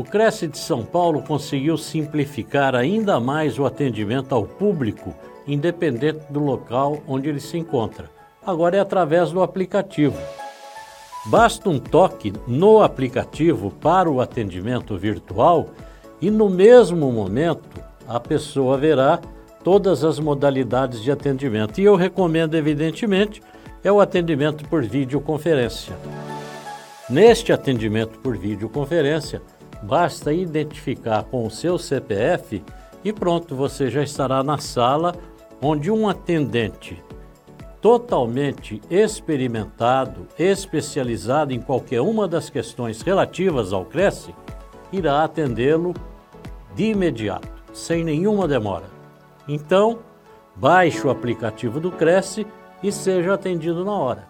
O Cresce de São Paulo conseguiu simplificar ainda mais o atendimento ao público, independente do local onde ele se encontra. Agora é através do aplicativo. Basta um toque no aplicativo para o atendimento virtual e no mesmo momento a pessoa verá todas as modalidades de atendimento. E eu recomendo, evidentemente, é o atendimento por videoconferência. Neste atendimento por videoconferência, basta identificar com o seu CPF e pronto, você já estará na sala onde um atendente totalmente experimentado, especializado em qualquer uma das questões relativas ao Cresce, irá atendê-lo de imediato, sem nenhuma demora. Então, baixe o aplicativo do Cresce e seja atendido na hora.